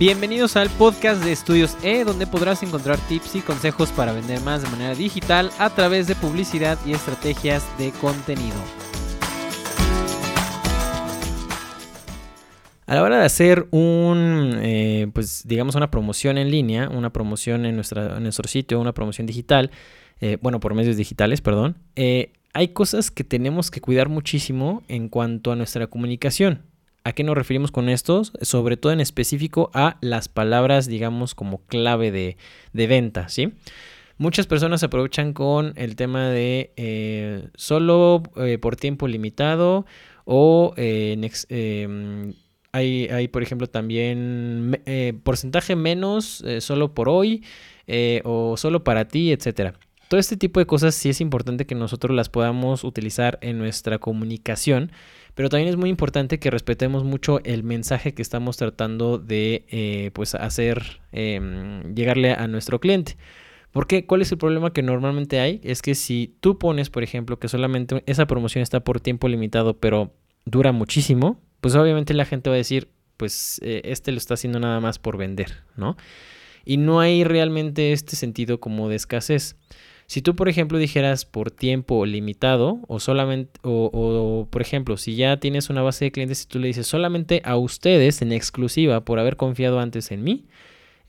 Bienvenidos al podcast de Estudios E, donde podrás encontrar tips y consejos para vender más de manera digital a través de publicidad y estrategias de contenido. A la hora de hacer un, eh, pues digamos una promoción en línea, una promoción en, nuestra, nuestro sitio, una promoción digital, eh, bueno, por medios digitales, perdón, eh, hay cosas que tenemos que cuidar muchísimo en cuanto a nuestra comunicación. ¿A qué nos referimos con estos? Sobre todo en específico a las palabras, digamos, como clave de, venta, ¿sí? Muchas personas aprovechan con el tema de eh, solo eh, por tiempo limitado o eh, em, hay, hay, por ejemplo, también porcentaje menos solo por hoy o solo para ti, etcétera. Todo este tipo de cosas sí es importante que nosotros las podamos utilizar en nuestra comunicación, pero también es muy importante que respetemos mucho el mensaje que estamos tratando de eh, pues hacer em, llegarle a nuestro cliente. Porque cuál es el problema que normalmente hay? Es que si tú pones, por ejemplo, que solamente esa promoción está por tiempo limitado, pero dura muchísimo, pues obviamente la gente va a decir, pues eh, este lo está haciendo nada más por vender, ¿no? Y no hay realmente este sentido como de escasez. Si tú, por ejemplo, dijeras por tiempo limitado o solamente, o, por ejemplo, si ya tienes una base de clientes y tú le dices solamente a ustedes en exclusiva por haber confiado antes en mí,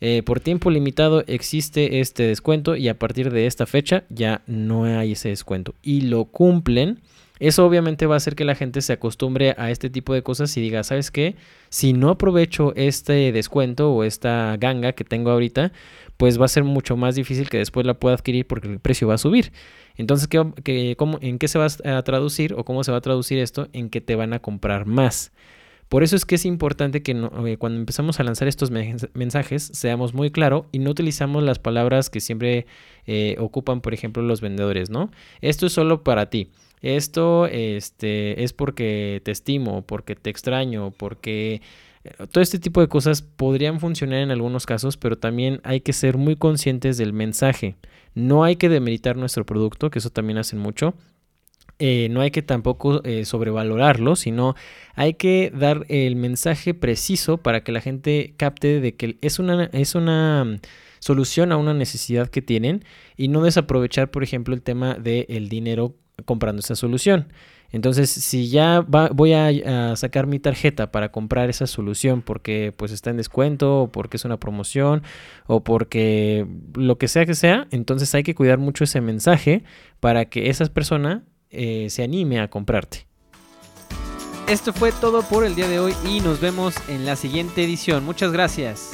eh, por tiempo limitado existe este descuento y a partir de esta fecha ya no hay ese descuento y lo cumplen. Eso obviamente va a hacer que la gente se acostumbre a este tipo de cosas y diga, ¿sabes qué? Si no aprovecho este descuento o esta ganga que tengo ahorita, pues va a ser mucho más difícil que después la pueda adquirir porque el precio va a subir. Entonces, ¿qué, cómo, ¿en qué se va a traducir o cómo se va a traducir esto? En que te van a comprar más. Por eso es que es importante que eh, cuando empezamos a lanzar estos mensajes seamos muy claros y no utilizamos las palabras que siempre eh, ocupan, por ejemplo, los vendedores, ¿no? Esto es solo para ti. Esto este, es porque te estimo, porque te extraño, porque todo este tipo de cosas podrían funcionar en algunos casos, pero también hay que ser muy conscientes del mensaje. No hay que demeritar nuestro producto, que eso también hacen mucho. Eh, no hay que tampoco eh, sobrevalorarlo, sino hay que dar el mensaje preciso para que la gente capte de que es una, es una solución a una necesidad que tienen y no desaprovechar, por ejemplo, el tema del dinero comprando esa solución. Entonces, si ya voy a, sacar mi tarjeta para comprar esa solución porque pues está en descuento o porque es una promoción o porque lo que sea que sea, entonces hay que cuidar mucho ese mensaje para que esa persona eh, se anime a comprarte. Esto fue todo por el día de hoy y nos vemos en la siguiente edición. Muchas gracias.